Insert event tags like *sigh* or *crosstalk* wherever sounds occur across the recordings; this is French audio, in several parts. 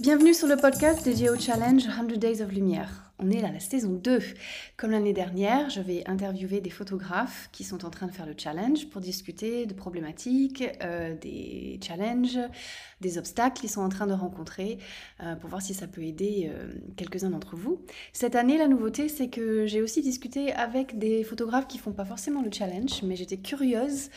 Bienvenue sur le podcast dédié au challenge 100 Days of Lumière. On est à la saison 2. Comme l'année dernière, je vais interviewer des photographes qui sont en train de faire le challenge pour discuter de problématiques, euh, des challenges, des obstacles qu'ils sont en train de rencontrer, euh, pour voir si ça peut aider euh, quelques-uns d'entre vous. Cette année, la nouveauté, c'est que j'ai aussi discuté avec des photographes qui font pas forcément le challenge, mais j'étais curieuse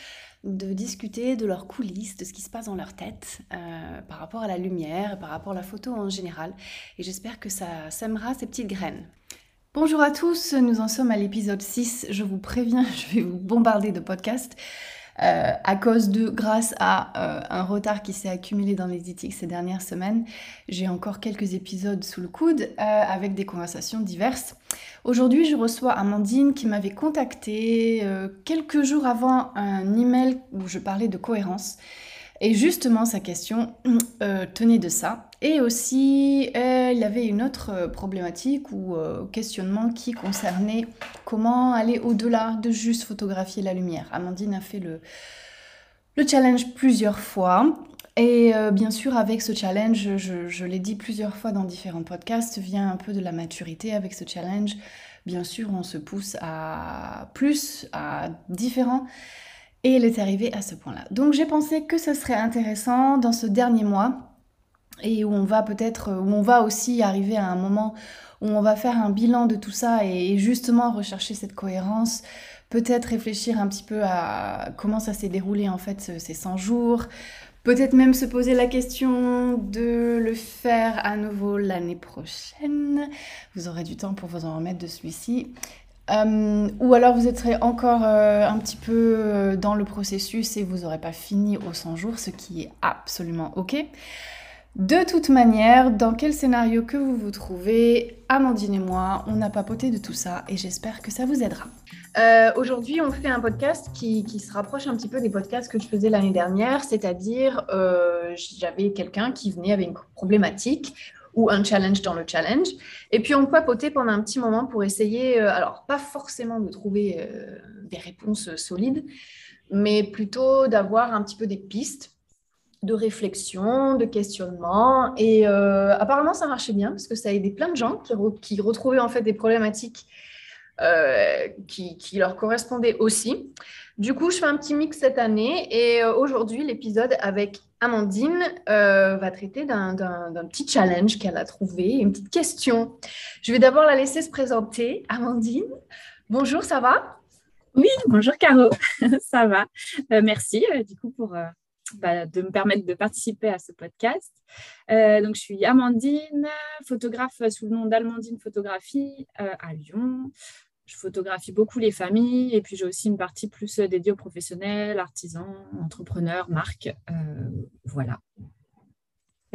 de discuter de leurs coulisses, de ce qui se passe dans leur tête euh, par rapport à la lumière, par rapport à la photo en général. Et j'espère que ça sèmera ces petites graines. Bonjour à tous, nous en sommes à l'épisode 6. Je vous préviens, *laughs* je vais vous bombarder de podcasts. Euh, à cause de, grâce à euh, un retard qui s'est accumulé dans les éthiques ces dernières semaines, j'ai encore quelques épisodes sous le coude avec des conversations diverses. Aujourd'hui, je reçois Amandine qui m'avait contacté euh, quelques jours avant un email où je parlais de cohérence. Et justement, sa question *clears throat* euh, tenait de ça. Et aussi, il y avait une autre problématique ou euh, questionnement qui concernait comment aller au-delà de juste photographier la lumière. Amandine a fait le, le challenge plusieurs fois. Et bien sûr, avec ce challenge, je l'ai dit plusieurs fois dans différents podcasts, vient un peu de la maturité avec ce challenge bien sûr, on se pousse à plus, à différents. Et elle est arrivée à ce point-là. Donc j'ai pensé que ce serait intéressant dans ce dernier mois et où on va peut-être, où on va aussi arriver à un moment où on va faire un bilan de tout ça et justement rechercher cette cohérence, peut-être réfléchir un petit peu à comment ça s'est déroulé en fait ces 100 jours, Peut-être même se poser la question de le faire à nouveau l'année prochaine. Vous aurez du temps pour vous en remettre de celui-ci. Euh, ou alors vous serez encore euh, un petit peu euh, dans le processus et vous n'aurez pas fini aux 100 jours, ce qui est absolument OK. De toute manière, dans quel scénario que vous vous trouvez, Amandine et moi, on a papoté de tout ça et j'espère que ça vous aidera. Aujourd'hui, on fait un podcast qui, se rapproche un petit peu des podcasts que je faisais l'année dernière, c'est-à-dire j'avais quelqu'un qui venait avec une problématique un challenge dans le challenge, et puis on papotait pendant un petit moment pour essayer, euh, alors pas forcément de trouver des réponses solides, mais plutôt d'avoir un petit peu des pistes de réflexion, de questionnement, et apparemment ça marchait bien parce que ça a aidé plein de gens qui, qui retrouvaient en fait des problématiques euh, qui, leur correspondait aussi. Du coup, je fais un petit mix cette année et euh, aujourd'hui, l'épisode avec Amandine euh, va traiter d'un petit challenge qu'elle a trouvé, une petite question. Je vais d'abord la laisser se présenter. Amandine, bonjour, ça va? Oui, bonjour Caro, *laughs* ça va. merci du coup pour bah, de me permettre de participer à ce podcast. donc, je suis Amandine, photographe sous le nom d'Almandine Photographie à Lyon je photographie beaucoup les familles et puis j'ai aussi une partie plus dédiée aux professionnels, artisans, entrepreneurs, marques. Euh, voilà.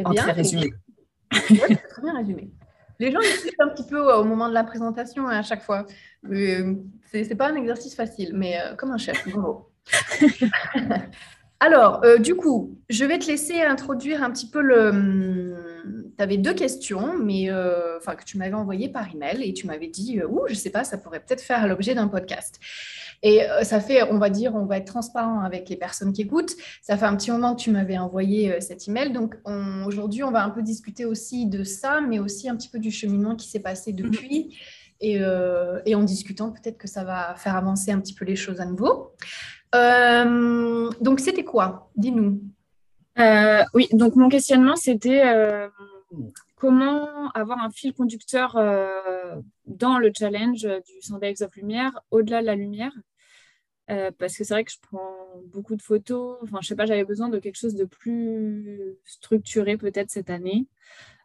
en très résumé. *laughs* très bien résumé. Les gens ils un petit peu au moment de la présentation hein, à chaque fois. Euh, Ce n'est pas un exercice facile, mais euh, comme un chef. Bravo. *laughs* Alors, euh, du coup, je vais te laisser introduire un petit peu le. Tu avais deux questions, mais euh, enfin que tu m'avais envoyées par email et tu m'avais dit, euh, ouh, je sais pas, ça pourrait peut-être faire l'objet d'un podcast. Et ça fait, on va dire, on va être transparent avec les personnes qui écoutent. Ça fait un petit moment que tu m'avais envoyé cet email, donc aujourd'hui, on va un peu discuter aussi de ça, mais aussi un petit peu du cheminement qui s'est passé mmh. depuis. Et, et, en discutant, peut-être que ça va faire avancer un petit peu les choses à nouveau. Euh, donc, c'était quoi? Dis-nous. Euh, oui, donc mon questionnement, c'était euh, comment avoir un fil conducteur dans le challenge du Sunday of Lumière, au-delà de la lumière? parce que c'est vrai que je prends beaucoup de photos. Enfin, je sais pas, j'avais besoin de quelque chose de plus structuré peut-être cette année.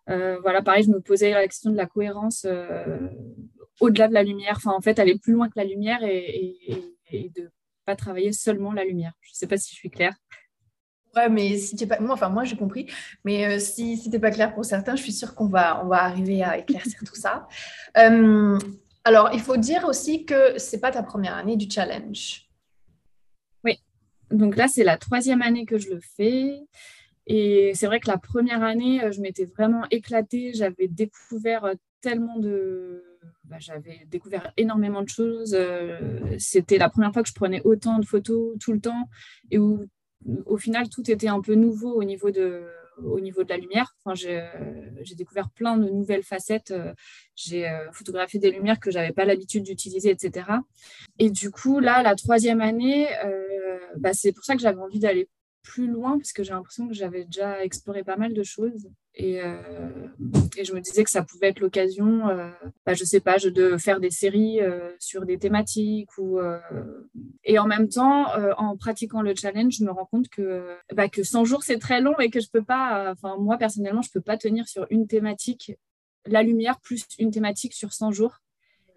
voilà, pareil, je me posais la question de la cohérence au-delà de la lumière. Enfin, en fait, aller plus loin que la lumière et, et de travailler seulement la lumière. Je ne sais pas si je suis claire. Ouais, mais si tu pas, moi, enfin moi j'ai compris, mais euh, si, n'es pas clair pour certains, je suis sûre qu'on va, on va arriver à éclaircir tout ça. *laughs* Euh, alors, il faut dire aussi que c'est pas ta première année du challenge. Oui, donc là c'est la troisième année que je le fais. Et c'est vrai que la première année, euh, je m'étais vraiment éclatée. J'avais découvert tellement de, bah, j'avais découvert énormément de choses. C'était la première fois que je prenais autant de photos tout le temps et où au final tout était un peu nouveau au niveau de, au niveau de la lumière. Enfin, j'ai découvert plein de nouvelles facettes. J'ai photographié des lumières que je n'avais pas l'habitude d'utiliser, etc. Et du coup, là, la troisième année, bah, c'est pour ça que j'avais envie d'aller plus loin parce que j'ai l'impression que j'avais déjà exploré pas mal de choses et, euh, et, je me disais que ça pouvait être l'occasion, euh, bah, je sais pas, de faire des séries euh, sur des thématiques ou et en même temps, en pratiquant le challenge, je me rends compte que bah, que 100 jours c'est très long et que je peux pas, enfin moi personnellement, je peux pas tenir sur une thématique la lumière plus une thématique sur 100 jours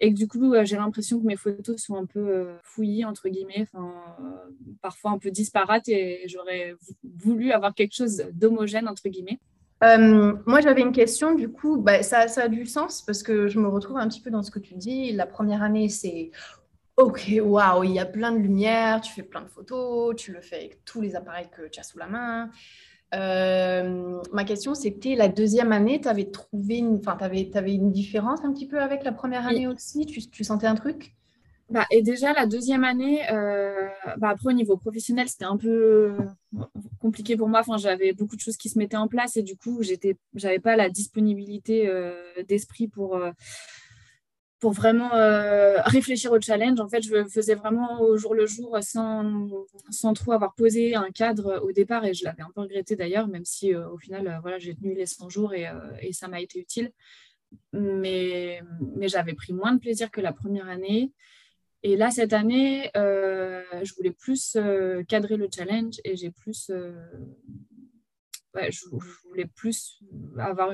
et que du coup, euh, j'ai l'impression que mes photos sont un peu euh, fouillies, entre guillemets, euh, parfois un peu disparates, et j'aurais voulu avoir quelque chose d'homogène, entre guillemets. Moi, j'avais une question, du coup, bah, ça, ça, a du sens parce que je me retrouve un petit peu dans ce que tu dis. La première année, c'est OK, waouh, il y a plein de lumière, tu fais plein de photos, tu le fais avec tous les appareils que tu as sous la main. Euh, ma question, c'était la deuxième année, tu avais trouvé une, enfin, avais, avais une différence un petit peu avec la première année aussi? Tu, tu, sentais un truc? Bah, Et déjà, la deuxième année, euh, bah, après, au niveau professionnel, c'était un peu compliqué pour moi. Enfin, j'avais beaucoup de choses qui se mettaient en place et du coup, je n'avais pas la disponibilité euh, d'esprit pour pour vraiment euh, réfléchir au challenge. En fait, je faisais vraiment au jour le jour sans, sans trop avoir posé un cadre au départ et je l'avais un peu regretté d'ailleurs, même si euh, au final, euh, voilà, j'ai tenu les 100 jours et, et ça m'a été utile. Mais, mais j'avais pris moins de plaisir que la première année. Et là, cette année, je voulais plus cadrer le challenge et j'ai plus je, voulais plus avoir,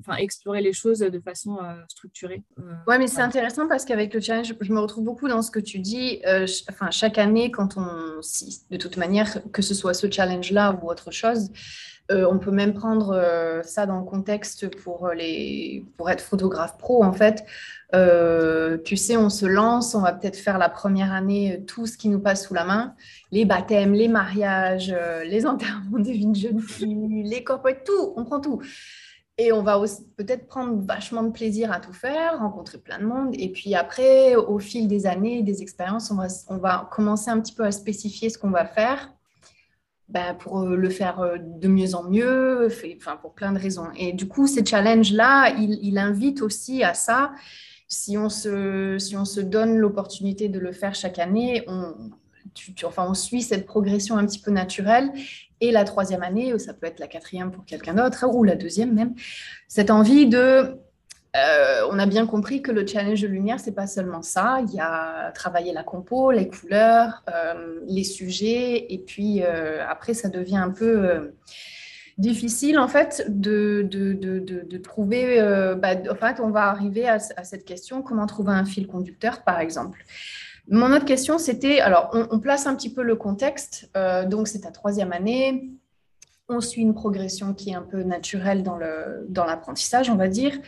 enfin, explorer les choses de façon euh, structurée. Euh, ouais, mais c'est intéressant parce qu'avec le challenge, je me retrouve beaucoup dans ce que tu dis. Euh, enfin, chaque année, quand on, si, de toute manière, que ce soit ce challenge-là ou autre chose, on peut même prendre ça dans le contexte pour, les, pour être photographe pro, en fait. Euh, tu sais, on se lance, on va peut-être faire la première année euh, tout ce qui nous passe sous la main, les baptêmes, les mariages, euh, les *laughs* enterrements de jeune fille, les corporate, tout, on prend tout. Et on va peut-être prendre vachement de plaisir à tout faire, rencontrer plein de monde. Et puis après, au fil des années, des expériences, on va, on va commencer un petit peu à spécifier ce qu'on va faire bah, pour le faire de mieux en mieux, enfin, pour plein de raisons. Et du coup, ces challenges-là, ils il invitent aussi à ça si on se, si on se donne l'opportunité de le faire chaque année, enfin, on suit cette progression un petit peu naturelle. Et la troisième année, ça peut être la quatrième pour quelqu'un d'autre, ou la deuxième même, cette envie de... Euh, on a bien compris que le challenge de lumière, c'est pas seulement ça. Il y a travailler la compo, les couleurs, euh, les sujets, et puis euh, après, ça devient un peu difficile en fait de, trouver, bah, en fait on va arriver à, cette question, comment trouver un fil conducteur par exemple. Mon autre question c'était, alors on, place un petit peu le contexte, donc c'est ta troisième année, on suit une progression qui est un peu naturelle dans l'apprentissage on va dire.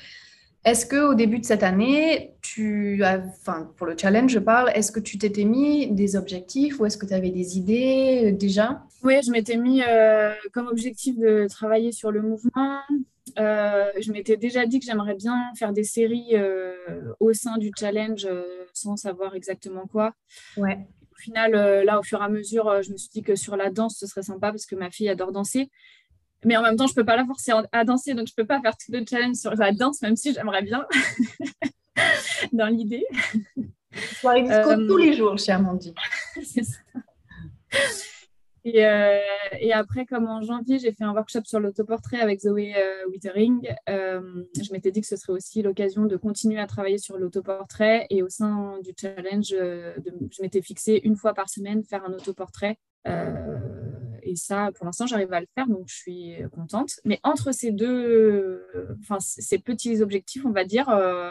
Est-ce que au début de cette année, tu as, enfin pour le challenge je parle, est-ce que tu t'étais mis des objectifs ou est-ce que tu avais des idées euh, déjà? Oui, je m'étais mis euh, comme objectif de travailler sur le mouvement. Euh, je m'étais déjà dit que j'aimerais bien faire des séries au sein du challenge sans savoir exactement quoi. Ouais. Au final, là, au fur et à mesure, je me suis dit que sur la danse, ce serait sympa parce que ma fille adore danser. Mais en même temps, je ne peux pas la forcer à danser, donc je ne peux pas faire tout le challenge sur la danse, même si j'aimerais bien, *laughs* dans l'idée. Soirée disco euh, tous les jours, chez Amandie. *laughs* C'est ça. Et, euh, et, après, comme en janvier, j'ai fait un workshop sur l'autoportrait avec Zoé euh, Wittering, je m'étais dit que ce serait aussi l'occasion de continuer à travailler sur l'autoportrait. Et au sein du challenge, je m'étais fixé une fois par semaine faire un autoportrait et ça, pour l'instant, j'arrive à le faire, donc je suis contente. Mais entre ces deux, enfin, ces petits objectifs, on va dire, euh,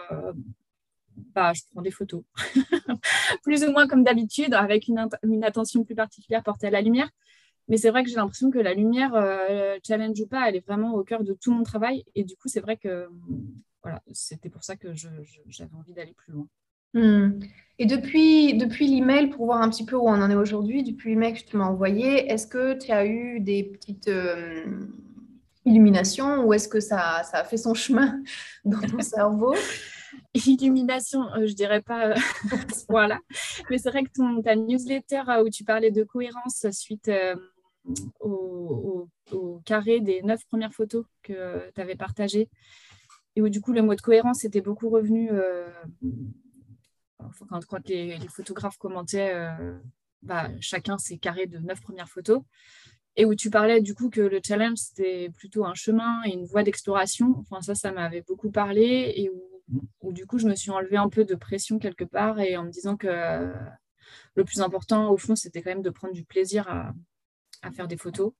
bah, je prends des photos. *laughs* plus ou moins comme d'habitude, avec une, attention plus particulière portée à la lumière. Mais c'est vrai que j'ai l'impression que la lumière, euh, challenge ou pas, elle est vraiment au cœur de tout mon travail. Et du coup, c'est vrai que voilà, c'était pour ça que j'avais envie d'aller plus loin. Hmm. Et depuis, depuis l'email, pour voir un petit peu où on en est aujourd'hui, depuis l'email que tu m'as envoyé, est-ce que tu as eu des petites euh, illuminations ou est-ce que ça, ça, a fait son chemin *laughs* dans ton cerveau? Illumination, je dirais pas *laughs* voilà. Mais c'est vrai que ta newsletter où tu parlais de cohérence suite au, carré des neuf premières photos que tu avais partagées, et où du coup le mot de cohérence était beaucoup revenu quand, quand les, photographes commentaient bah, chacun ses carrés de neuf premières photos et où tu parlais du coup que le challenge c'était plutôt un chemin et une voie d'exploration. Enfin ça, ça m'avait beaucoup parlé et où, du coup je me suis enlevé un peu de pression quelque part et en me disant que le plus important au fond c'était quand même de prendre du plaisir à, faire des photos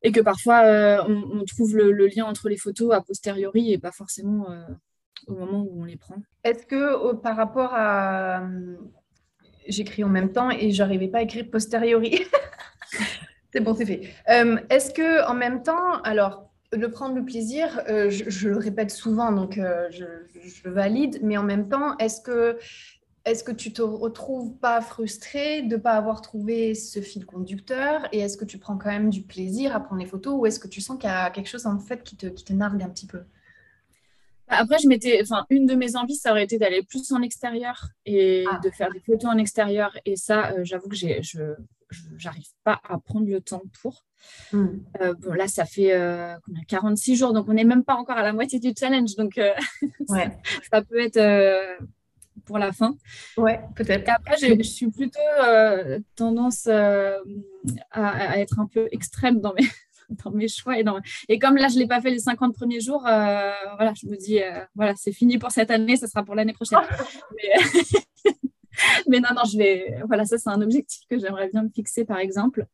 et que parfois euh, on, trouve le, lien entre les photos a posteriori et pas forcément euh, au moment où on les prend. Est-ce que par rapport à j'écris en même temps et j'arrivais pas à écrire posteriori? *laughs* C'est bon, c'est fait. Euh, est-ce que en même temps, alors, le prendre le plaisir, euh, je, le répète souvent, donc euh, je, valide, mais en même temps, est-ce que, est-ce que tu te retrouves pas frustré de ne pas avoir trouvé ce fil conducteur? Et est-ce que tu prends quand même du plaisir à prendre les photos ou est-ce que tu sens qu'il y a quelque chose en fait qui te, qui te nargue un petit peu? Après, je m'étais, enfin, une de mes envies, ça aurait été d'aller plus en extérieur et ah. de faire des photos en extérieur. Et ça, j'avoue que j'ai, je, j'arrive pas à prendre le temps pour. Hmm. Euh, bon, là, ça fait 46 euh, jours, donc on n'est même pas encore à la moitié du challenge. Donc, euh, *laughs* ça, peut être pour la fin. Ouais, peut-être. Après, je, suis plutôt tendance à, être un peu extrême dans mes, *laughs* dans mes choix. Et, dans... et comme là, je ne l'ai pas fait les 50 premiers jours, voilà, je me dis, voilà, c'est fini pour cette année, ça sera pour l'année prochaine. *laughs* Mais... *laughs* mais non, non, je vais. Voilà, ça, c'est un objectif que j'aimerais bien me fixer, par exemple.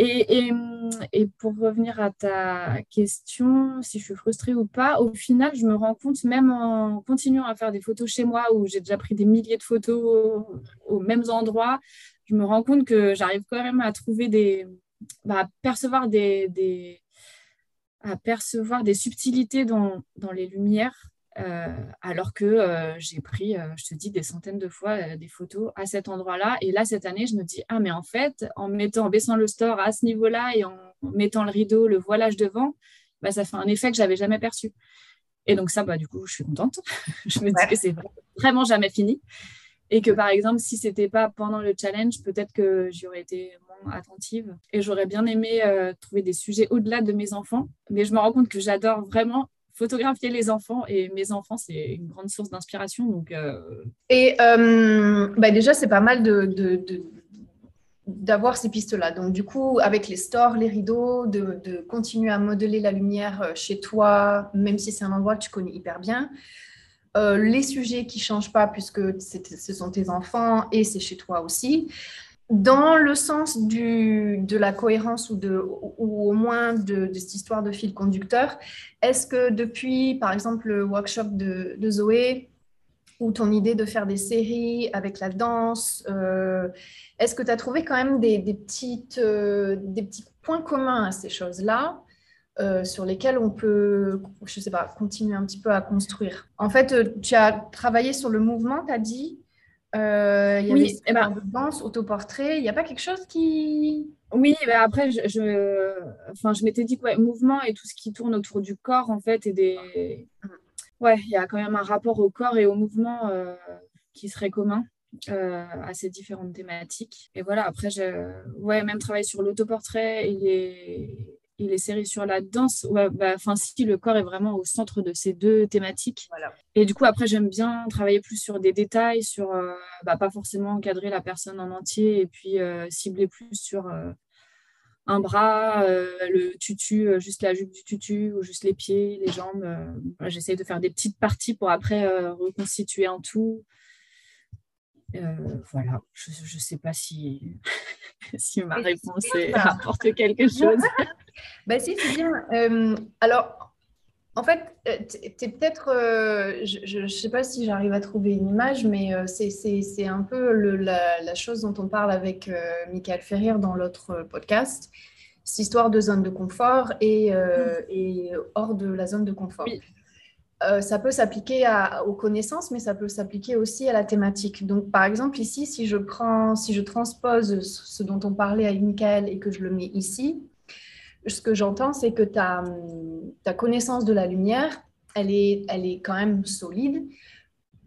Et, et, pour revenir à ta question, si je suis frustrée ou pas, au final, je me rends compte, même en continuant à faire des photos chez moi, où j'ai déjà pris des milliers de photos aux mêmes endroits, je me rends compte que j'arrive quand même à trouver des. Bah, à percevoir des, des, à percevoir des subtilités dans, dans les lumières euh, alors que euh, j'ai pris, euh, je te dis, des centaines de fois des photos à cet endroit-là. Et là, cette année, je me dis, ah, mais en fait, en, mettant, en baissant le store à ce niveau-là et en, mettant le rideau, le voilage devant, bah, ça fait un effet que j'avais jamais perçu. Et donc ça, bah, du coup, je suis contente. *laughs* je me dis que c'est vraiment jamais fini. Et que par exemple, si c'était pas pendant le challenge, peut-être que j'aurais été moins attentive et j'aurais bien aimé trouver des sujets au-delà de mes enfants. Mais je me rends compte que j'adore vraiment photographier les enfants et mes enfants, c'est une grande source d'inspiration. Donc, euh, Et euh, bah déjà, c'est pas mal de, d'avoir ces pistes-là. Donc, du coup, avec les stores, les rideaux, de, continuer à modeler la lumière euh, chez toi, même si c'est un endroit que tu connais hyper bien. Les sujets qui changent pas puisque ce sont tes enfants et c'est chez toi aussi. Dans le sens de la cohérence ou, au moins de, cette histoire de fil conducteur, est-ce que depuis, par exemple, le workshop de, Zoé ou ton idée de faire des séries avec la danse, euh, est-ce que tu as trouvé quand même euh, des petits points communs à ces choses-là euh, sur lesquels on peut, je sais pas, continuer un petit peu à construire En fait, tu as travaillé sur le mouvement, tu as dit euh, il y oui, avait eh ben, danse, autoportrait. Il n'y a pas quelque chose qui. Oui, ben après, je, je, enfin, je m'étais dit que ouais, mouvement et tout ce qui tourne autour du corps, en fait, et des. Ouais, il y a quand même un rapport au corps et au mouvement euh, qui serait commun. Euh, à ces différentes thématiques. Et voilà, après, je, ouais, même travailler sur l'autoportrait et les, et les séries sur la danse, ouais, bah, si le corps est vraiment au centre de ces deux thématiques. Et du coup, après, j'aime bien travailler plus sur des détails, sur euh, bah, pas forcément encadrer la personne en entier et puis euh, cibler plus sur euh, un bras, le tutu, juste la jupe du tutu ou juste les pieds, les jambes. J'essaie de faire des petites parties pour après reconstituer un tout. Voilà, je ne sais pas si, *laughs* si ma réponse apporte quelque *laughs* chose. *laughs* bah si, c'est bien. Euh, alors, en fait, euh, tu es peut-être, euh, je ne sais pas si j'arrive à trouver une image, mais c'est un peu la, chose dont on parle avec Michael Ferrier dans l'autre podcast, cette histoire de zone de confort et, mm. et hors de la zone de confort. Ça peut s'appliquer aux connaissances, mais ça peut s'appliquer aussi à la thématique. Donc, par exemple, ici, si je prends, si je transpose ce dont on parlait avec Michael et que je le mets ici, ce que j'entends, c'est que ta, ta, connaissance de la lumière, elle est, elle est quand même solide,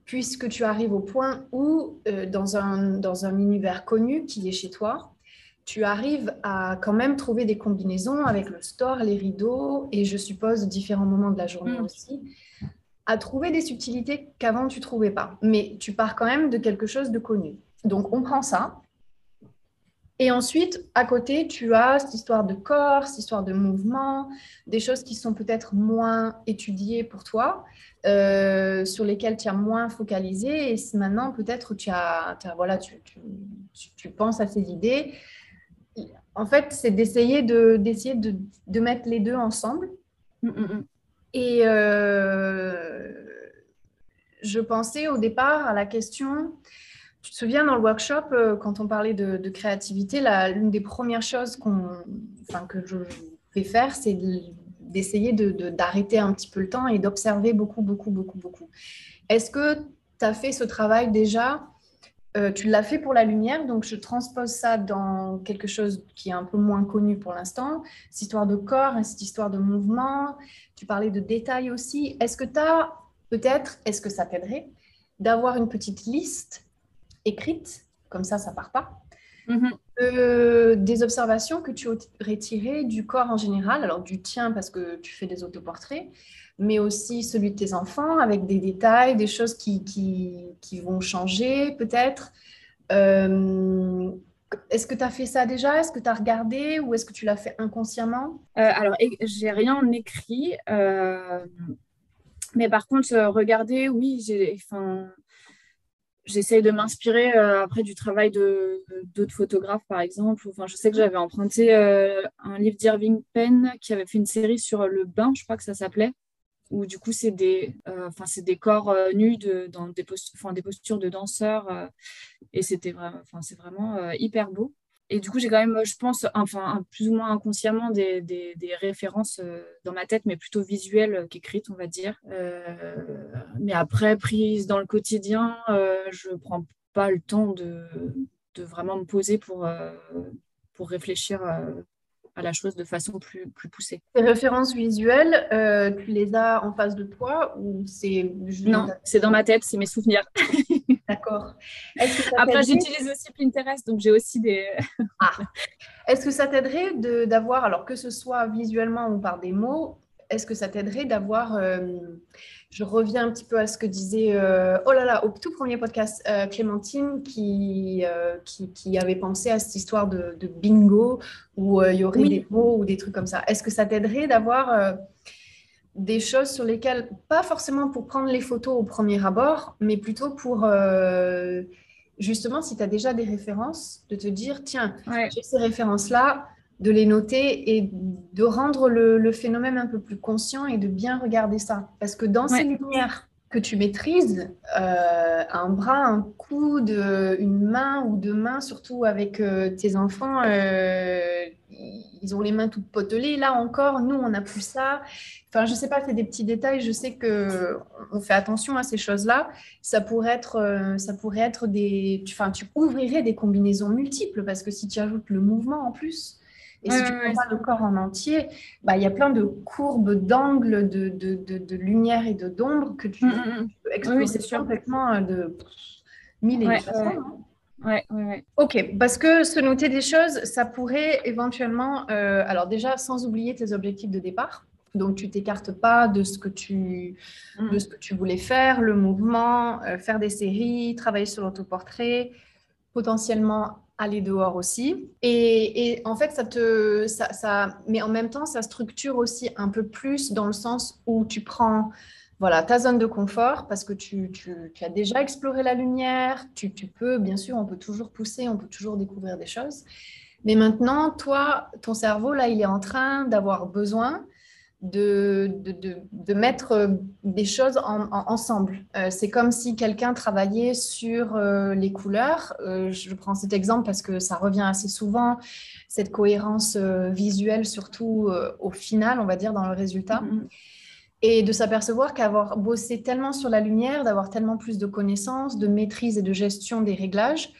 puisque tu arrives au point où, euh, dans, un, dans un univers connu qui est chez toi, tu arrives à quand même trouver des combinaisons avec le store, les rideaux, et je suppose différents moments de la journée mm. aussi, à trouver des subtilités qu'avant tu trouvais pas. Mais tu pars quand même de quelque chose de connu. Donc on prend ça, et ensuite, à côté, tu as cette histoire de corps, cette histoire de mouvement, des choses qui sont peut-être moins étudiées pour toi, euh, sur lesquelles tu as moins focalisé. Et maintenant, peut-être tu as, voilà, tu, tu, penses à ces idées. En fait, c'est d'essayer de, d'essayer de, de, mettre les deux ensemble. Mm, mm, mm. Et euh, je pensais au départ à la question tu te souviens dans le workshop, euh, quand on parlait de, créativité, l'une des premières choses enfin, que je vais faire, c'est d'essayer d'arrêter un petit peu le temps et d'observer beaucoup, beaucoup, beaucoup, beaucoup. Est-ce que tu as fait ce travail déjà euh, Tu l'as fait pour la lumière, donc je transpose ça dans quelque chose qui est un peu moins connu pour l'instant, cette histoire de corps, cette histoire de mouvement. Tu parlais de détails aussi. Est-ce que tu as, peut-être, est-ce que ça t'aiderait d'avoir une petite liste écrite, comme ça, ça part pas. Mhm. Euh, des observations que tu aurais tirées du corps en général, alors du tien parce que tu fais des autoportraits, mais aussi celui de tes enfants avec des détails, des choses qui, qui, vont changer peut-être. Euh, est-ce que tu as fait ça déjà? Est-ce que tu as regardé ou est-ce que tu l'as fait inconsciemment? Euh, Alors, j'ai rien écrit. mais par contre, regarder, oui, j'ai, j'essaye de m'inspirer euh, après du travail d'autres photographes, par exemple. Enfin, je sais que j'avais emprunté euh, un livre d'Irving Penn qui avait fait une série sur le bain, je crois que ça s'appelait, où du coup, c'est des, euh, enfin, c'est des corps nus de, dans des, postures, des postures de danseurs. et c'était vraiment, enfin, c'est vraiment hyper beau. Et du coup, j'ai quand même, je pense, enfin, plus ou moins inconsciemment des, références euh, dans ma tête, mais plutôt visuelles qu'écrites, on va dire. Euh, mais après, prise dans le quotidien, euh, je ne prends pas le temps de, de, vraiment me poser pour, pour réfléchir à la chose de façon plus, plus poussée. Ces références visuelles, tu les as en face de toi ou c'est Non, c'est dans ma tête, c'est mes souvenirs. *laughs* D'accord. Après, j'utilise aussi Pinterest, donc j'ai aussi des. ah. Est-ce que ça t'aiderait d'avoir, alors que ce soit visuellement ou par des mots, est-ce que ça t'aiderait d'avoir. Euh, je reviens un petit peu à ce que disait, euh, oh là là, au tout premier podcast, euh, Clémentine, qui, qui, avait pensé à cette histoire de, bingo, où il y aurait des mots ou des trucs comme ça. Est-ce que ça t'aiderait d'avoir des choses sur lesquelles, pas forcément pour prendre les photos au premier abord, mais plutôt pour, euh, justement, si tu as déjà des références, de te dire, tiens, j'ai ces références-là, de les noter et de rendre le, phénomène un peu plus conscient et de bien regarder ça. Parce que dans ces lumières que tu maîtrises, euh, un bras, un coude, une main ou deux mains, surtout avec euh, tes enfants, ils ont les mains toutes potelées. Là encore, nous, on n'a plus ça. Enfin, je sais pas, c'est des petits détails. Je sais que on fait attention à ces choses-là. Ça pourrait être, euh, ça pourrait être des, enfin, tu ouvrirais des combinaisons multiples parce que si tu ajoutes le mouvement en plus. Et si tu prends pas le corps en entier, bah, il y a plein de courbes, d'angles, de, de, de, lumière et d'ombre que tu, mm, mm, mm. peux exploser complètement euh, de mille et ouais, façons. Ouais, ouais, ouais. Ok, parce que se noter des choses, ça pourrait éventuellement, euh, alors déjà sans oublier tes objectifs de départ, donc, tu t'écartes pas de ce que tu, de ce que tu voulais faire, le mouvement, euh, faire des séries, travailler sur l'autoportrait, potentiellement aller dehors aussi. Et, en fait, ça te, ça, ça, mais en même temps, ça structure aussi un peu plus dans le sens où tu prends voilà, ta zone de confort parce que tu, tu, tu as déjà exploré la lumière, tu, tu, peux, bien sûr, on peut toujours pousser, on peut toujours découvrir des choses. Mais maintenant, toi, ton cerveau, là, il est en train d'avoir besoin de, de, de, mettre euh, des choses ensemble. Euh, c'est comme si quelqu'un travaillait sur euh, les couleurs. je prends cet exemple parce que ça revient assez souvent, cette cohérence visuelle, surtout au final, on va dire, dans le résultat. Mm-hmm. Et de s'apercevoir qu'avoir bossé tellement sur la lumière, d'avoir tellement plus de connaissances, de maîtrise et de gestion des réglages,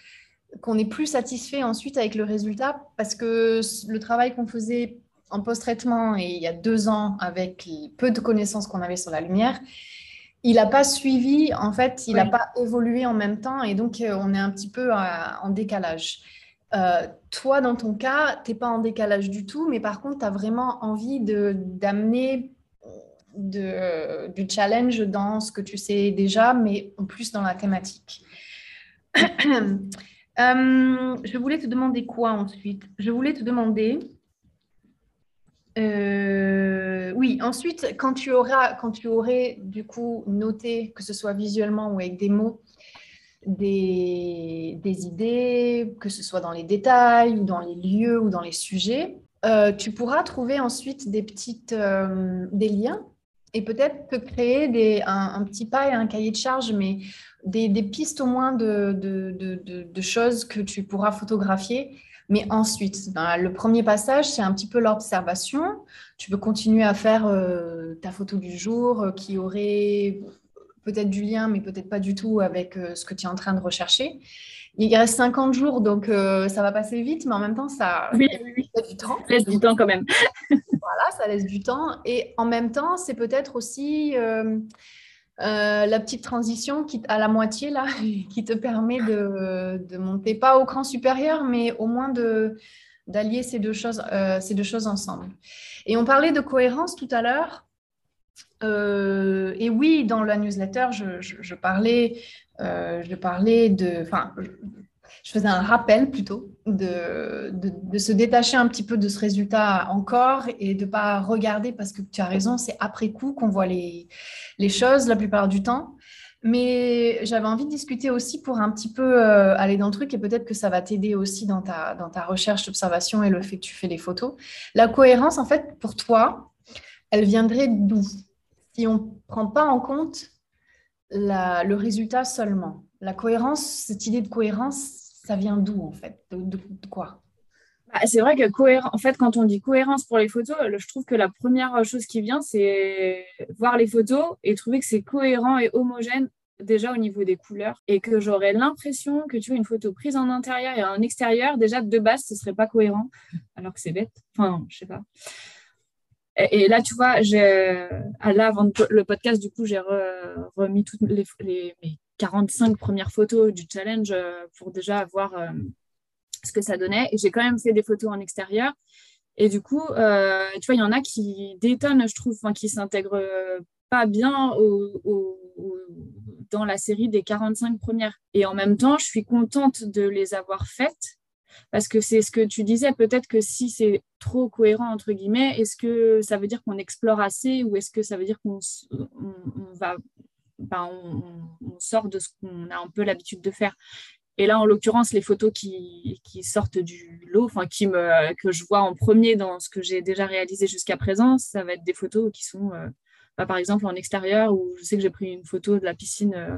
qu'on est plus satisfait ensuite avec le résultat parce que le travail qu'on faisait en post-traitement et il y a deux ans avec peu de connaissances qu'on avait sur la lumière, il n'a pas suivi, en fait, il n'a pas évolué en même temps et donc euh, on est un petit peu en décalage. Euh, toi, dans ton cas, tu n'es pas en décalage du tout, mais par contre, tu as vraiment envie d'amener du challenge dans ce que tu sais déjà, mais en plus dans la thématique. *clears throat* Euh, je voulais te demander quoi ensuite? Je voulais te demander euh, oui, ensuite, quand tu, auras, quand tu aurais du coup noté, que ce soit visuellement ou avec des mots, des, idées, que ce soit dans les détails ou dans les lieux ou dans les sujets, euh, tu pourras trouver ensuite des petites euh, des liens et peut-être créer des, un, petit pas et un cahier de charge, mais des, pistes au moins de, de, choses que tu pourras photographier mais ensuite, ben, le premier passage, c'est un petit peu l'observation. Tu peux continuer à faire euh, ta photo du jour euh, qui aurait peut-être du lien, mais peut-être pas du tout avec euh, ce que tu es en train de rechercher. Il reste 50 jours, donc ça va passer vite, mais en même temps, ça oui, oui, laisse du temps. laisse du temps quand même. voilà, ça laisse du temps. Et en même temps, c'est peut-être aussi euh, la petite transition à la moitié là, *laughs* qui te permet de, monter pas au cran supérieur, mais au moins de d'allier ces deux choses, euh, ces deux choses ensemble. Et on parlait de cohérence tout à l'heure. Euh, et oui, dans la newsletter, je, parlais, je parlais de, je faisais un rappel plutôt de, de, se détacher un petit peu de ce résultat encore et de ne pas regarder, parce que tu as raison, c'est après coup qu'on voit les, les, choses la plupart du temps. Mais j'avais envie de discuter aussi pour un petit peu euh, aller dans le truc et peut-être que ça va t'aider aussi dans ta, dans ta recherche d'observation et le fait que tu fais les photos. La cohérence, en fait, pour toi, elle viendrait d'où? Si on ne prend pas en compte la, le résultat seulement. La cohérence, cette idée de cohérence, ça vient d'où en fait? De, quoi? Bah, c'est vrai que en fait, quand on dit cohérence pour les photos, je trouve que la première chose qui vient, c'est voir les photos et trouver que c'est cohérent et homogène déjà au niveau des couleurs et que j'aurais l'impression que tu vois une photo prise en intérieur et en extérieur, déjà de base, ce serait pas cohérent, alors que c'est bête. Enfin, je sais pas. Et, là, tu vois, j'ai, là, avant le podcast, du coup, j'ai remis toutes les, les, 45 premières photos du challenge euh, pour déjà voir euh, ce que ça donnait. J'ai quand même fait des photos en extérieur. Et du coup, euh, tu vois, il y en a qui détonnent, je trouve, qui s'intègrent pas bien dans la série des 45 premières. Et en même temps, je suis contente de les avoir faites parce que c'est ce que tu disais, peut-être que si c'est trop cohérent, entre guillemets, est-ce que ça veut dire qu'on explore assez ou est-ce que ça veut dire qu'on va ben, on, sort de ce qu'on a un peu l'habitude de faire. Et là, en l'occurrence, les photos qui, sortent du lot, enfin, qui me, que je vois en premier dans ce que j'ai déjà réalisé jusqu'à présent, ça va être des photos qui sont euh, bah, par exemple en extérieur où je sais que j'ai pris une photo de la piscine euh,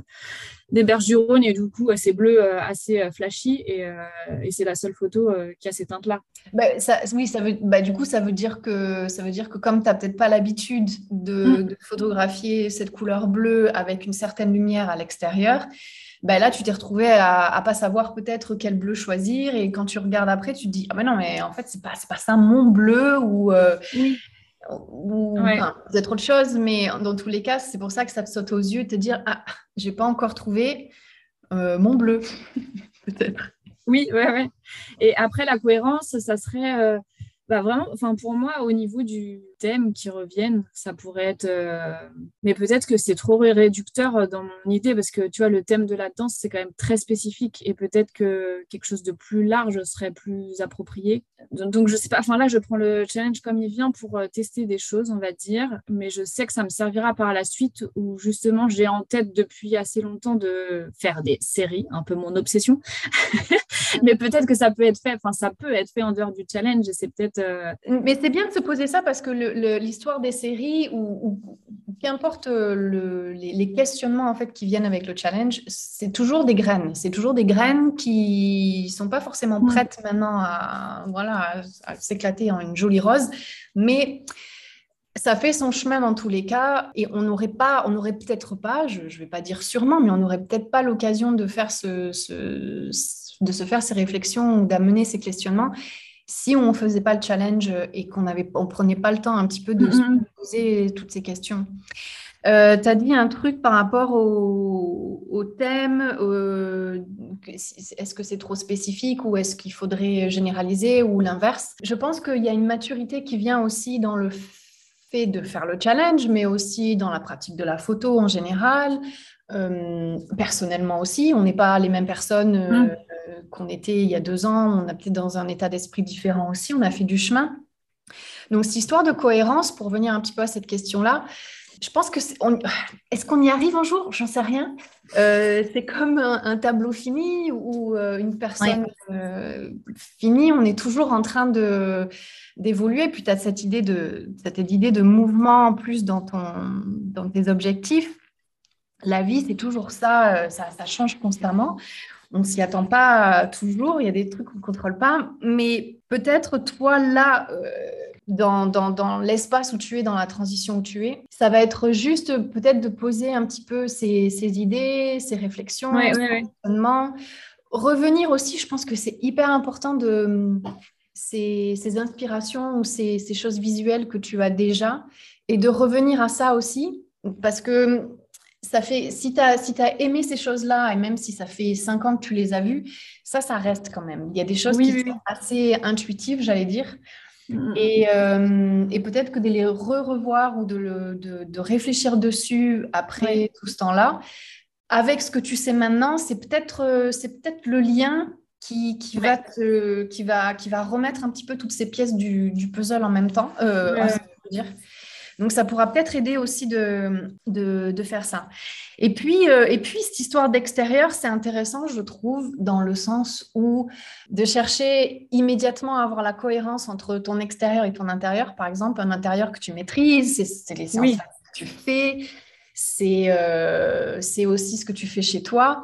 des berges du Rhône et du coup c'est bleu euh, assez euh, flashy et, c'est la seule photo qui a ces teintes là. Bah, oui, ça veut, bah, du coup ça veut dire que ça veut dire que comme tu n'as peut-être pas l'habitude de, mm. de, photographier cette couleur bleue avec une certaine lumière à l'extérieur. Ben là, tu t'es retrouvé à, ne pas savoir peut-être quel bleu choisir. Et quand tu regardes après, tu te dis, ah ben non, mais en fait, c'est pas, pas ça mon bleu. Ou, oui ou peut-être autre chose, mais dans tous les cas, c'est pour ça que ça te saute aux yeux de te dire Ah, j'ai pas encore trouvé euh, mon bleu, *laughs* peut-être. Oui, ouais, ouais. Et après, la cohérence, ça serait euh, bah, vraiment, enfin pour moi, au niveau du thème qui reviennent, ça pourrait être. Euh, mais peut-être que c'est trop réducteur euh, dans mon idée parce que tu vois, le thème de la danse, c'est quand même très spécifique et peut-être que quelque chose de plus large serait plus approprié. Donc, je sais pas, enfin là, je prends le challenge comme il vient pour euh, tester des choses, on va dire, mais je sais que ça me servira par la suite où justement j'ai en tête depuis assez longtemps de faire des séries, un peu mon obsession. *laughs* mais peut-être que ça peut être fait, enfin ça peut être fait en dehors du challenge et c'est peut-être euh, Mais c'est bien de se poser ça parce que l'histoire des séries ou, qu'importe euh, les, questionnements en fait qui viennent avec le challenge, c'est toujours des graines. C'est toujours des graines qui sont pas forcément prêtes maintenant à voilà à, s'éclater en une jolie rose, mais ça fait son chemin dans tous les cas et on n'aurait pas, on n'aurait peut-être pas, je ne vais pas dire sûrement, mais on n'aurait peut-être pas l'occasion de faire ce, de se faire ces réflexions ou d'amener ces questionnements si on ne faisait pas le challenge et qu'on ne prenait pas le temps un petit peu de se poser toutes ces questions. Euh, tu as dit un truc par rapport au, thème. est-ce que c'est trop spécifique ou est-ce qu'il faudrait généraliser ou l'inverse? Je pense qu'il y a une maturité qui vient aussi dans le fait de faire le challenge, mais aussi dans la pratique de la photo en général. Euh, personnellement aussi, on n'est pas les mêmes personnes euh, mm. Qu'on était il y a deux ans. On a peut-être dans un état d'esprit différent aussi. On a fait du chemin. Donc, cette histoire de cohérence, pour revenir un petit peu à cette question-là, je pense que est-ce qu'on y arrive un jour? J'en sais rien. Euh, c'est comme un, tableau fini ou euh, une personne euh, finie. On est toujours en train de d'évoluer. Puis tu as cette idée de cette idée de mouvement en plus dans ton dans tes objectifs. La vie, c'est toujours ça, ça, ça. change constamment. On s'y attend pas toujours. Il y a des trucs qu'on contrôle pas. Mais peut-être toi là dans, dans, l'espace où tu es, dans la transition où tu es. Ça va être juste peut-être de poser un petit peu ces, idées, ces réflexions, ces Revenir aussi, je pense que c'est hyper important de ces, ces inspirations ou ces, ces, choses visuelles que tu as déjà et de revenir à ça aussi parce que ça fait, si tu as, si as aimé ces choses-là, et même si ça fait cinq ans que tu les as vues, ça, ça reste quand même. Il y a des choses qui sont assez intuitives, j'allais dire. Mm. Euh, et, peut-être que de les re-revoir ou de, de, réfléchir dessus après tout ce temps-là, avec ce que tu sais maintenant, c'est peut-être euh, c'est peut-être le lien qui, qui va te, qui, va, qui va remettre un petit peu toutes ces pièces du, du puzzle en même temps. Euh, dire. Donc, ça pourra peut-être aider aussi de, de, faire ça. Et puis, euh, et puis cette histoire d'extérieur, c'est intéressant, je trouve, dans le sens où de chercher immédiatement à avoir la cohérence entre ton extérieur et ton intérieur. Par exemple, un intérieur que tu maîtrises, c'est les séances que tu fais, euh, c'est aussi ce que tu fais chez toi.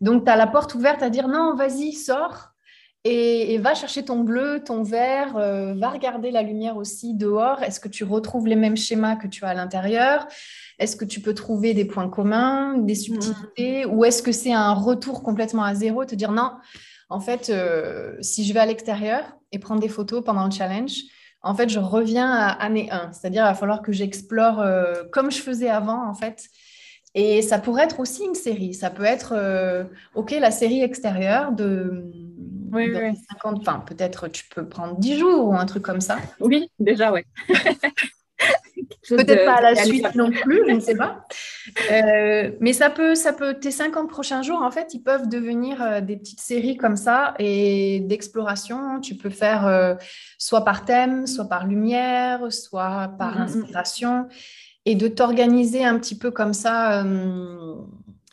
Donc, tu as la porte ouverte à dire non, vas-y, sors et, va chercher ton bleu, ton vert, euh, va regarder la lumière aussi dehors. Est-ce que tu retrouves les mêmes schémas que tu as à l'intérieur? Est-ce que tu peux trouver des points communs, des subtilités? Ou est-ce que c'est un retour complètement à zéro Te dire non, en fait, euh, si je vais à l'extérieur et prendre des photos pendant le challenge, en fait, je reviens à année 1. C'est-à-dire, il va falloir que j'explore euh, comme je faisais avant, en fait. Et ça pourrait être aussi une série. Ça peut être, OK, la série extérieure de oui, oui. 50, enfin, peut-être tu peux prendre 10 jours ou un truc comme ça. Oui, déjà, oui. *laughs* Peut-être pas à la suite non plus, je ne sais pas. Euh, mais ça peut, ça peut, tes 50 prochains jours, en fait, ils peuvent devenir euh, des petites séries comme ça et d'exploration. Tu peux faire euh, soit par thème, soit par lumière, soit par mm, mm, mm. inspiration et de t'organiser un petit peu comme ça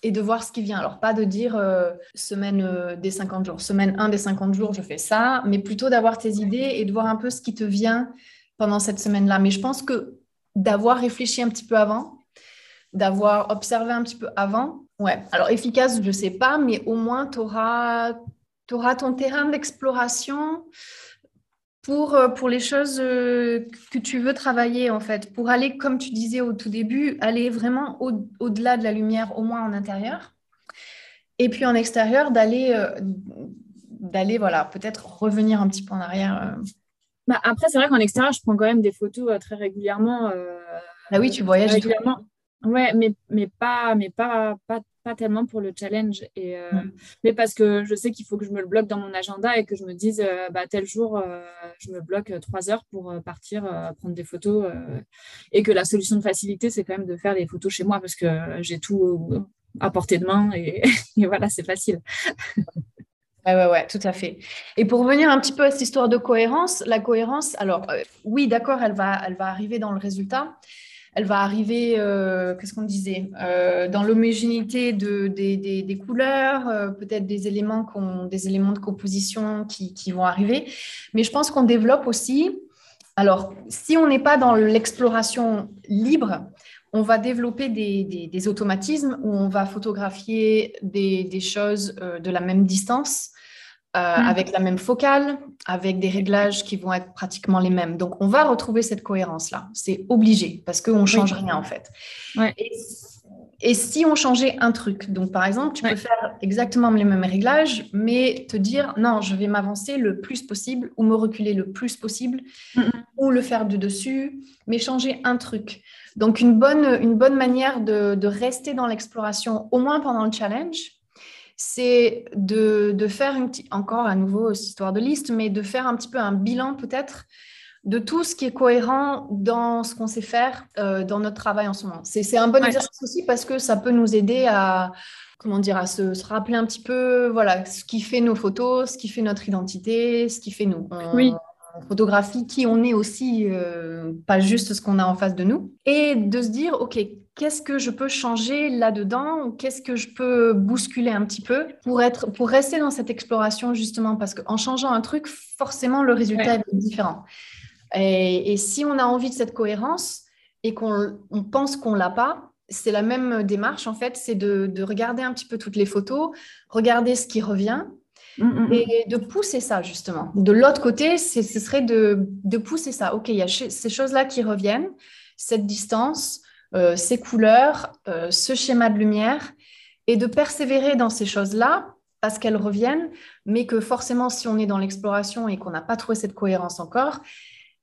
et de voir ce qui vient. Alors, pas de dire euh, semaine euh, des 50 jours, semaine 1 des 50 jours, je fais ça, mais plutôt d'avoir tes idées et de voir un peu ce qui te vient pendant cette semaine-là. Mais je pense que d'avoir réfléchi un petit peu avant, d'avoir observé un petit peu avant, ouais. Alors, efficace, je ne sais pas, mais au moins, tu auras, auras, ton terrain d'exploration pour, euh, pour les choses euh, que tu veux travailler, en fait, pour aller, comme tu disais au tout début, aller vraiment au-delà de la lumière, au moins en intérieur. Et puis en extérieur, d'aller, euh, d'aller voilà, peut-être revenir un petit peu en arrière. Bah, après, c'est vrai qu'en extérieur, je prends quand même des photos très régulièrement. ah oui, tu voyages régulièrement. Ouais, mais, mais, pas, mais pas, pas, pas tellement pour le challenge. Et, euh. Mais parce que je sais qu'il faut que je me le bloque dans mon agenda et que je me dise, euh, bah, tel jour, euh, je me bloque trois heures pour partir prendre des photos. et que la solution de facilité, c'est quand même de faire des photos chez moi parce que j'ai tout à portée de main *laughs* et, voilà, c'est facile. Ouais, ouais, ouais, tout à fait. Et pour revenir un petit peu à cette histoire de cohérence, la cohérence, alors oui, d'accord, elle va, elle va arriver dans le résultat, elle va arriver, euh, qu'est-ce qu'on disait, euh, dans l'homogénéité de, des, couleurs, euh, peut-être des éléments, des éléments de composition qui, vont arriver. Mais je pense qu'on développe aussi, alors si on n'est pas dans l'exploration libre, on va développer des, automatismes où on va photographier des, choses de la même distance euh, mm. avec la même focale, avec des réglages qui vont être pratiquement les mêmes. Donc, on va retrouver cette cohérence-là. C'est obligé parce qu'on ne change rien en fait. Et si on changeait un truc? Donc, par exemple, tu peux faire exactement les mêmes réglages, mais te dire non, je vais m'avancer le plus possible ou me reculer le plus possible ou le faire de dessus, mais changer un truc. Donc, une bonne, une bonne manière de, de rester dans l'exploration, au moins pendant le challenge, c'est de, de, faire une petite, encore à nouveau, histoire de liste, mais de faire un petit peu un bilan peut-être de tout ce qui est cohérent dans ce qu'on sait faire euh, dans notre travail en ce moment. C'est un bon exercice aussi parce que ça peut nous aider à, comment dire, à se, rappeler un petit peu, voilà, ce qui fait nos photos, ce qui fait notre identité, ce qui fait nous. oui. photographie, qui on est aussi, euh, pas juste ce qu'on a en face de nous. Et de se dire, OK, qu'est-ce que je peux changer là-dedans Qu'est-ce que je peux bousculer un petit peu pour, être, pour rester dans cette exploration justement Parce qu'en changeant un truc, forcément, le résultat est différent. Et, si on a envie de cette cohérence et qu'on pense qu'on l'a pas, c'est la même démarche en fait, c'est de, regarder un petit peu toutes les photos, regarder ce qui revient mm, mm, mm. et de pousser ça justement. De l'autre côté, ce serait de, pousser ça. Ok, il y a ces choses-là qui reviennent, cette distance, ces couleurs, euh, ce schéma de lumière, et de persévérer dans ces choses-là parce qu'elles reviennent, mais que forcément, si on est dans l'exploration et qu'on n'a pas trouvé cette cohérence encore,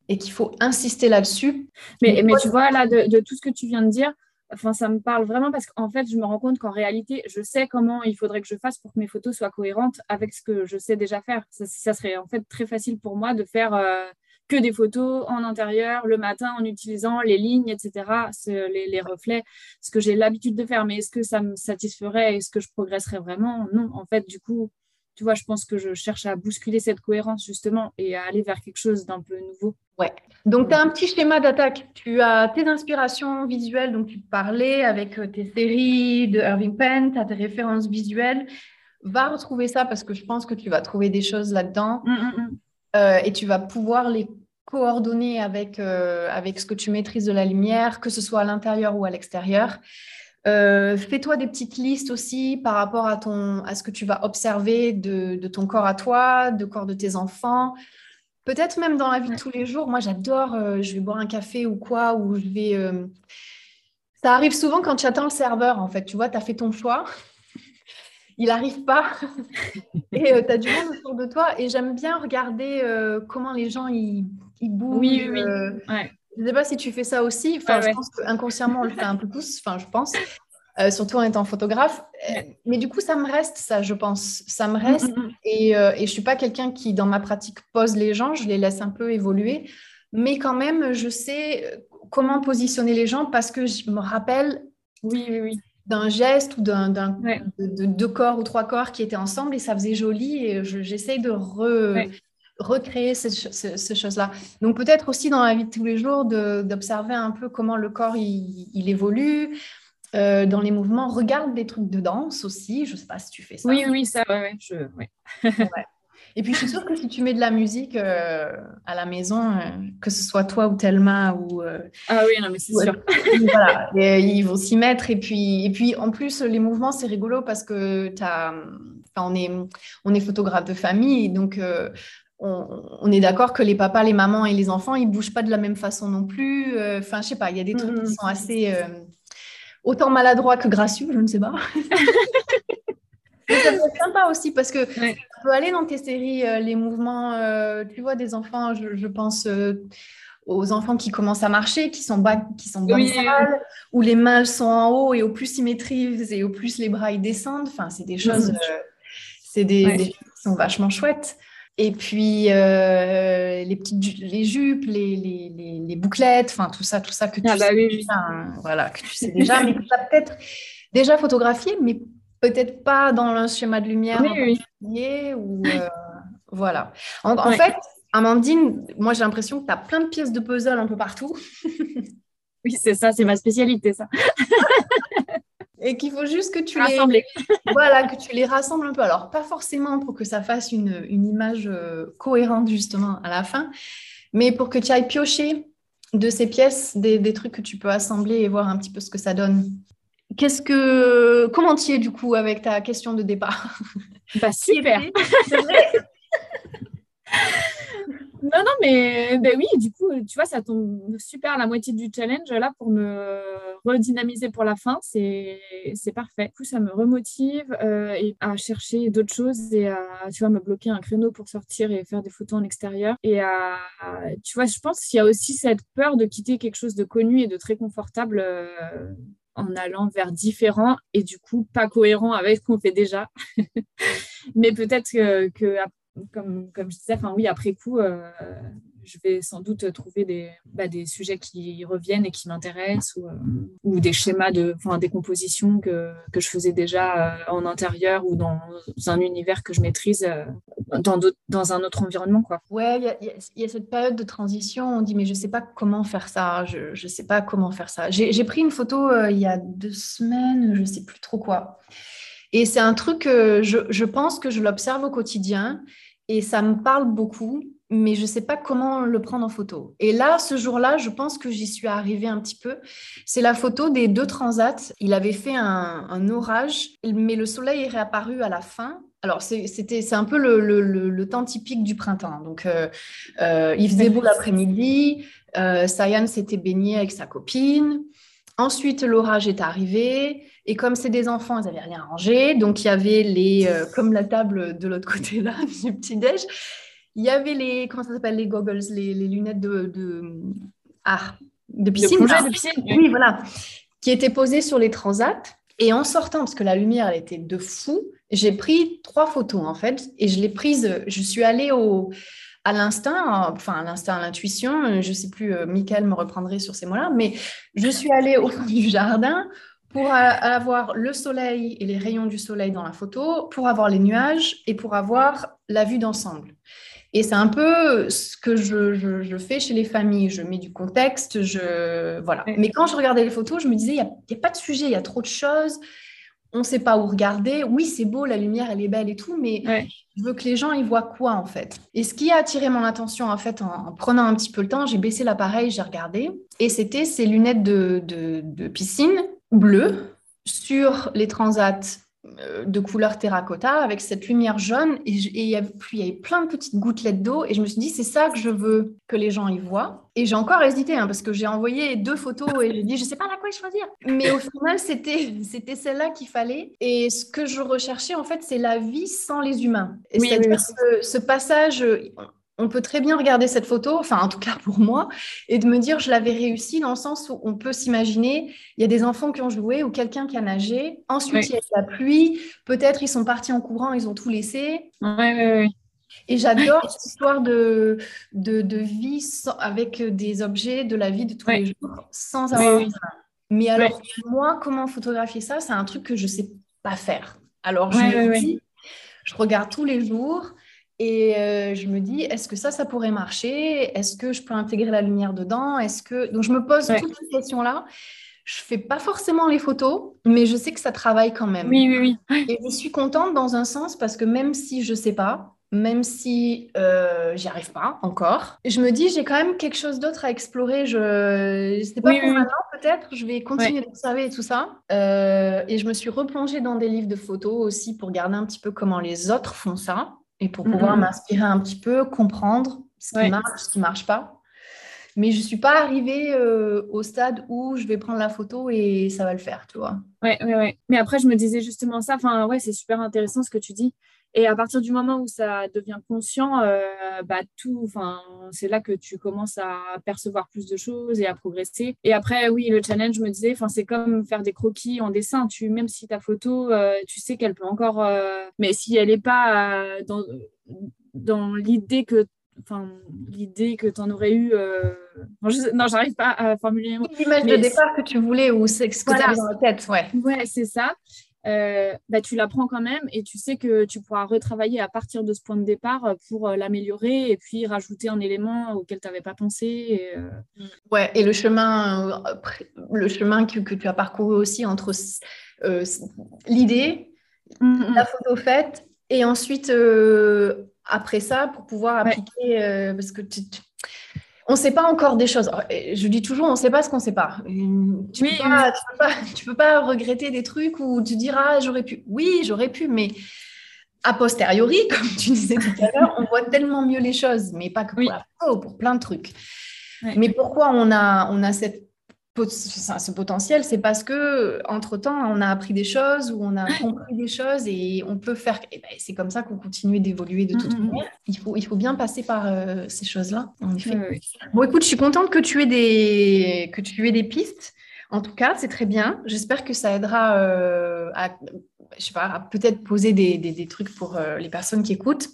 et qu'il faut insister là-dessus. Mais, mais, tu vois, là, de, tout ce que tu viens de dire, enfin, ça me parle vraiment parce qu'en fait, je me rends compte qu'en réalité, je sais comment il faudrait que je fasse pour que mes photos soient cohérentes avec ce que je sais déjà faire. Ça, serait en fait très facile pour moi de faire euh, que des photos en intérieur le matin en utilisant les lignes, etc., les, les, reflets, ce que j'ai l'habitude de faire. Mais est-ce que ça me satisferait? Est-ce que je progresserais vraiment? Non, en fait, du coup, tu vois, je pense que je cherche à bousculer cette cohérence justement et à aller vers quelque chose d'un peu nouveau. Ouais. Donc, tu as un petit schéma d'attaque. Tu as tes inspirations visuelles, donc tu parlais avec euh, tes séries de Irving Penn, tu as tes références visuelles. Va retrouver ça parce que je pense que tu vas trouver des choses là-dedans mm, mm, mm. Euh, et tu vas pouvoir les coordonner avec, euh, avec ce que tu maîtrises de la lumière, que ce soit à l'intérieur ou à l'extérieur. Euh, fais-toi des petites listes aussi par rapport à, ton, à ce que tu vas observer de, de ton corps à toi, de corps de tes enfants. Peut-être même dans la vie de tous les jours. Moi, j'adore, je vais boire un café ou quoi, ou je vais... Ça arrive souvent quand tu attends le serveur, en fait. Tu vois, tu as fait ton choix. Il n'arrive pas. *laughs* et tu as du monde autour de toi. Et j'aime bien regarder comment les gens, ils, ils bougent. Oui, oui. Je ne sais pas si tu fais ça aussi. Enfin, je pense qu'inconsciemment, on le fait un peu plus. Enfin, je pense. Euh, surtout en étant photographe. Euh, mais du coup, ça me reste, ça, je pense. Ça me reste. Mm, mm, mm. Et, euh, et, je ne suis pas quelqu'un qui, dans ma pratique, pose les gens. Je les laisse un peu évoluer. Mais quand même, je sais comment positionner les gens parce que je me rappelle oui, oui, oui. D'un geste ou d'un, de, deux corps ou trois corps qui étaient ensemble et ça faisait joli. Et j'essaye de re, recréer ces, choses-là. Donc peut-être aussi dans la vie de tous les jours d'observer un peu comment le corps il, évolue. Euh, dans les mouvements, regarde des trucs de danse aussi. Je ne sais pas si tu fais ça. Oui, oui, ça, ouais, je, *laughs* Et puis, je suis sûre que si tu mets de la musique euh, à la maison, euh, que ce soit toi ou Thelma ou... ah oui, non, mais c'est sûr. *laughs* voilà, ils vont s'y mettre. Et puis, et puis, en plus, les mouvements, c'est rigolo parce que as, on, est, on est photographe de famille. Donc, on, est d'accord que les papas, les mamans et les enfants, ils bougent pas de la même façon non plus. Euh, enfin, je sais pas, il y a des trucs qui mm-hmm. sont assez euh, autant maladroits que gracieux, je ne sais pas. *laughs* Mais ça peut être sympa aussi parce que tu peux aller dans tes séries, euh, les mouvements, tu vois, des enfants, je, pense aux enfants qui commencent à marcher, qui sont bas, qui sont où les mains sont en haut et au plus ils maîtrisent et au plus les bras ils descendent. Enfin, c'est des choses, mm-hmm. c'est des, des, choses qui sont vachement chouettes. Et puis euh, les petites les jupes, les, les, les, bouclettes, enfin tout ça, tout ça que tu ah bah sais déjà, voilà, que tu sais *laughs* déjà, mais que tu as peut-être déjà photographié, mais peut-être pas dans le schéma de lumière oui, ou euh, voilà. En, en fait, Amandine, moi j'ai l'impression que tu as plein de pièces de puzzle un peu partout. oui, c'est ça, c'est ma spécialité ça. et qu'il faut juste que tu les voilà que tu les rassembles un peu. Alors pas forcément pour que ça fasse une, une image euh, cohérente justement à la fin, mais pour que tu ailles piocher de ces pièces des, des, trucs que tu peux assembler et voir un petit peu ce que ça donne. Qu'est-ce que comment tu es du coup avec ta question de départ? *laughs* Bah super. non *laughs* Non, non, mais ben oui, du coup, tu vois, ça tombe super la moitié du challenge là pour me redynamiser pour la fin. C'est parfait. Du coup, ça me remotive euh, et à chercher d'autres choses et à, tu vois, me bloquer un créneau pour sortir et faire des photos en extérieur. Et à, tu vois, je pense qu'il y a aussi cette peur de quitter quelque chose de connu et de très confortable. Euh, en allant vers différents et du coup pas cohérent avec ce qu'on fait déjà. *laughs* Mais peut-être que, que, comme, comme je disais, enfin oui, après coup, euh, je vais sans doute trouver des, bah, des sujets qui reviennent et qui m'intéressent ou, euh, des schémas de des compositions que, que je faisais déjà euh, en intérieur ou dans un univers que je maîtrise dans, dans un autre environnement. Quoi. Ouais, il y, a cette période de transition, on dit mais je sais pas comment faire ça, je ne sais pas comment faire ça. J'ai pris une photo il y a deux semaines, je sais plus trop quoi. Et c'est un truc que je, je pense que je l'observe au quotidien et ça me parle beaucoup, mais je ne sais pas comment le prendre en photo. Et là, ce jour-là, je pense que j'y suis arrivée un petit peu. C'est la photo des deux transats. Il avait fait un, orage, mais le soleil est réapparu à la fin. Alors, c'était, c'est un peu le, temps typique du printemps. Donc, euh, euh, il faisait beau l'après-midi. Euh, Sayan s'était baigné avec sa copine. Ensuite, l'orage est arrivé. Et comme c'est des enfants, ils n'avaient rien rangé. Donc, il y avait les, euh, comme la table de l'autre côté là, *laughs* du petit-déj, il y avait les, comment ça s'appelle, les goggles, les, lunettes de, de, ah, de piscine. De piscine. Oui, voilà. Qui étaient posées sur les transats. Et en sortant, parce que la lumière, elle était de fou, j'ai pris trois photos en fait. Et je l'ai prise, je suis allée au, à l'instinct, enfin à l'instinct, à l'intuition, je ne sais plus, euh, Michael me reprendrait sur ces mots-là, mais je suis allée au fond du jardin pour avoir le soleil et les rayons du soleil dans la photo, pour avoir les nuages et pour avoir la vue d'ensemble. Et c'est un peu ce que je, fais chez les familles. Je mets du contexte, je voilà. Mais quand je regardais les photos, je me disais, il n'y a, a, pas de sujet, il y a trop de choses on ne sait pas où regarder. Oui, c'est beau, la lumière, elle est belle et tout, mais je veux que les gens y voient quoi en fait? Et ce qui a attiré mon attention en fait, en, prenant un petit peu le temps, j'ai baissé l'appareil, j'ai regardé, et c'était ces lunettes de, de piscine bleues sur les transats de couleur terracotta avec cette lumière jaune. Et, il, y avait, il y avait plein de petites gouttelettes d'eau. Et je me suis dit c'est ça que je veux que les gens y voient. Et j'ai encore hésité hein, parce que j'ai envoyé deux photos et j'ai dit je sais pas la quoi choisir. Mais au final c'était c'était celle-là qu'il fallait. Et ce que je recherchais en fait c'est la vie sans les humains. C'est-à-dire ce, passage on peut très bien regarder cette photo, enfin en tout cas pour moi, et de me dire je l'avais réussi dans le sens où on peut s'imaginer, il y a des enfants qui ont joué ou quelqu'un qui a nagé, ensuite il y a la pluie, peut-être ils sont partis en courant, ils ont tout laissé. Et j'adore cette histoire de, de, vie avec des objets de la vie de tous les jours sans avoir. Mais alors, moi, comment photographier ça? C'est un truc que je ne sais pas faire. Alors, je, je regarde tous les jours. Et euh, je me dis, est-ce que ça, ça pourrait marcher? Est-ce que je peux intégrer la lumière dedans? Est-ce que donc je me pose toutes ces questions-là. Je fais pas forcément les photos, mais je sais que ça travaille quand même. Oui, oui, oui. Et je suis contente dans un sens parce que même si je sais pas, même si euh, j'y arrive pas encore, je me dis j'ai quand même quelque chose d'autre à explorer. Je sais pas pour maintenant peut-être. Je vais continuer d'observer et tout ça. Euh, et je me suis replongée dans des livres de photos aussi pour regarder un petit peu comment les autres font ça et pour pouvoir m'inspirer un petit peu, comprendre ce qui marche, ce qui ne marche pas. Mais je ne suis pas arrivée euh, au stade où je vais prendre la photo et ça va le faire, tu vois. Ouais, ouais, ouais. Mais après, je me disais justement ça. Enfin, ouais, c'est super intéressant ce que tu dis. Et à partir du moment où ça devient conscient, euh, bah tout, enfin, c'est là que tu commences à percevoir plus de choses et à progresser. Et après, oui, le challenge, je me disais, enfin, c'est comme faire des croquis en dessin. Tu, même si ta photo, euh, tu sais qu'elle peut encore, euh, mais si elle n'est pas dans, dans l'idée que enfin l'idée que tu en aurais eu non j'arrive pas à formuler l'image de départ que tu voulais ou c'est ce que tu avais dans la tête ouais ouais c'est ça euh, bah, tu l'apprends quand même et tu sais que tu pourras retravailler à partir de ce point de départ pour euh, l'améliorer et puis rajouter un élément auquel tu n'avais pas pensé. Et, euh, Ouais, et le chemin, le chemin que, que, tu as parcouru aussi entre l'idée, mm, mm. la photo faite et ensuite, après ça, pour pouvoir appliquer, parce que tu, on ne sait pas encore des choses. Je dis toujours, on ne sait pas ce qu'on ne sait pas. Tu ne peux, pas regretter des trucs où tu diras, j'aurais pu. Oui, j'aurais pu, mais a posteriori, *laughs* comme tu disais tout à l'heure, on voit tellement mieux les choses, mais pas que pour la photo, pour plein de trucs. Mais pourquoi on a, on a cette ce potentiel, c'est parce que entre temps, on a appris des choses ou on a compris des choses et on peut faire. Ben, c'est comme ça qu'on continue d'évoluer de toute mm, mm, mm. manière. Il faut, il faut bien passer par euh, ces choses-là. En effet. Bon, écoute, je suis contente que tu aies des que tu aies des pistes. En tout cas, c'est très bien. J'espère que ça aidera euh, à, je sais pas, peut-être poser des, des, des, trucs pour euh, les personnes qui écoutent.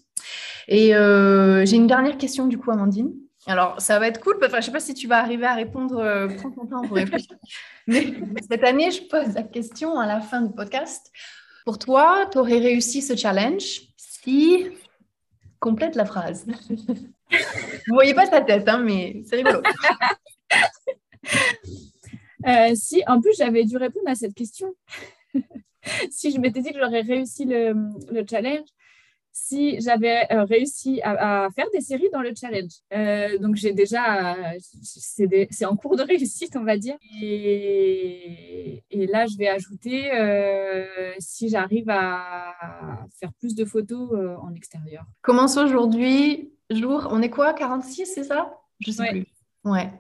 Et j'ai une dernière question du coup, Amandine. Alors, ça va être cool. Enfin, je ne sais pas si tu vas arriver à répondre. Euh, prends ton temps pour réfléchir. *laughs* Mais cette année, je pose la question à la fin du podcast. Pour toi, tu aurais réussi ce challenge si. Complète la phrase. *laughs* Vous ne voyez pas sa tête, hein, mais c'est rigolo. *laughs* Euh, si, en plus, j'avais dû répondre à cette question. si je m'étais dit que j'aurais réussi le, le challenge, si j'avais euh, réussi à, faire des séries dans le challenge. Euh, donc j'ai déjà, c'est en cours de *laughs* réussite, on va dire. Et, là, je vais ajouter euh, si j'arrive à faire plus de photos en extérieur. Commence aujourd'hui, jour, on est quoi, 46, c'est ça? Je sais plus. Ouais.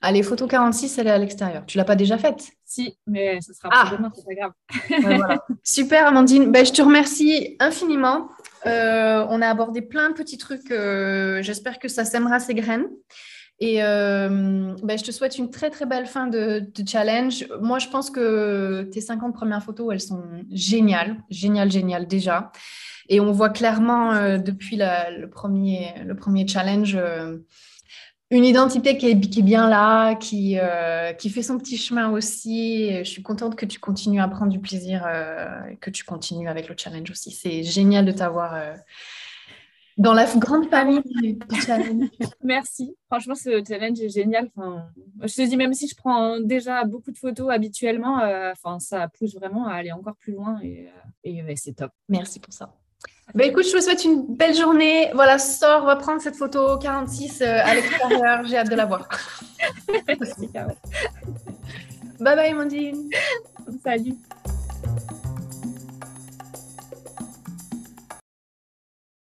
Allez, photo 46, elle est à l'extérieur. Tu l'as pas déjà faite? Si, mais ce sera ah. demain, c'est pas grave. *laughs* Super, Amandine. Ben, je te remercie infiniment. Euh, on a abordé plein de petits trucs. Euh, j'espère que ça sèmera ses graines. Et euh, ben, je te souhaite une très très belle fin de, challenge. Moi, je pense que tes 50 premières photos, elles sont géniales, géniales, géniales déjà. Et on voit clairement depuis le, premier, le premier challenge une identité qui est, bien là, qui, euh, qui fait son petit chemin aussi. je suis contente que tu continues à prendre du plaisir, euh, que tu continues avec le challenge aussi. C'est génial de t'avoir euh, dans la grande famille du challenge. *laughs* Merci. Franchement, ce challenge est génial. Enfin, je te dis, même si je prends déjà beaucoup de photos habituellement, enfin, ça pousse vraiment à aller encore plus loin et, et c'est top. Merci pour ça. Ben écoute, je te souhaite une belle journée. Voilà, sors, va prendre cette photo 46 euh, à l'extérieur. J'ai hâte de la voir. *laughs* bye bye, Mandine. Salut.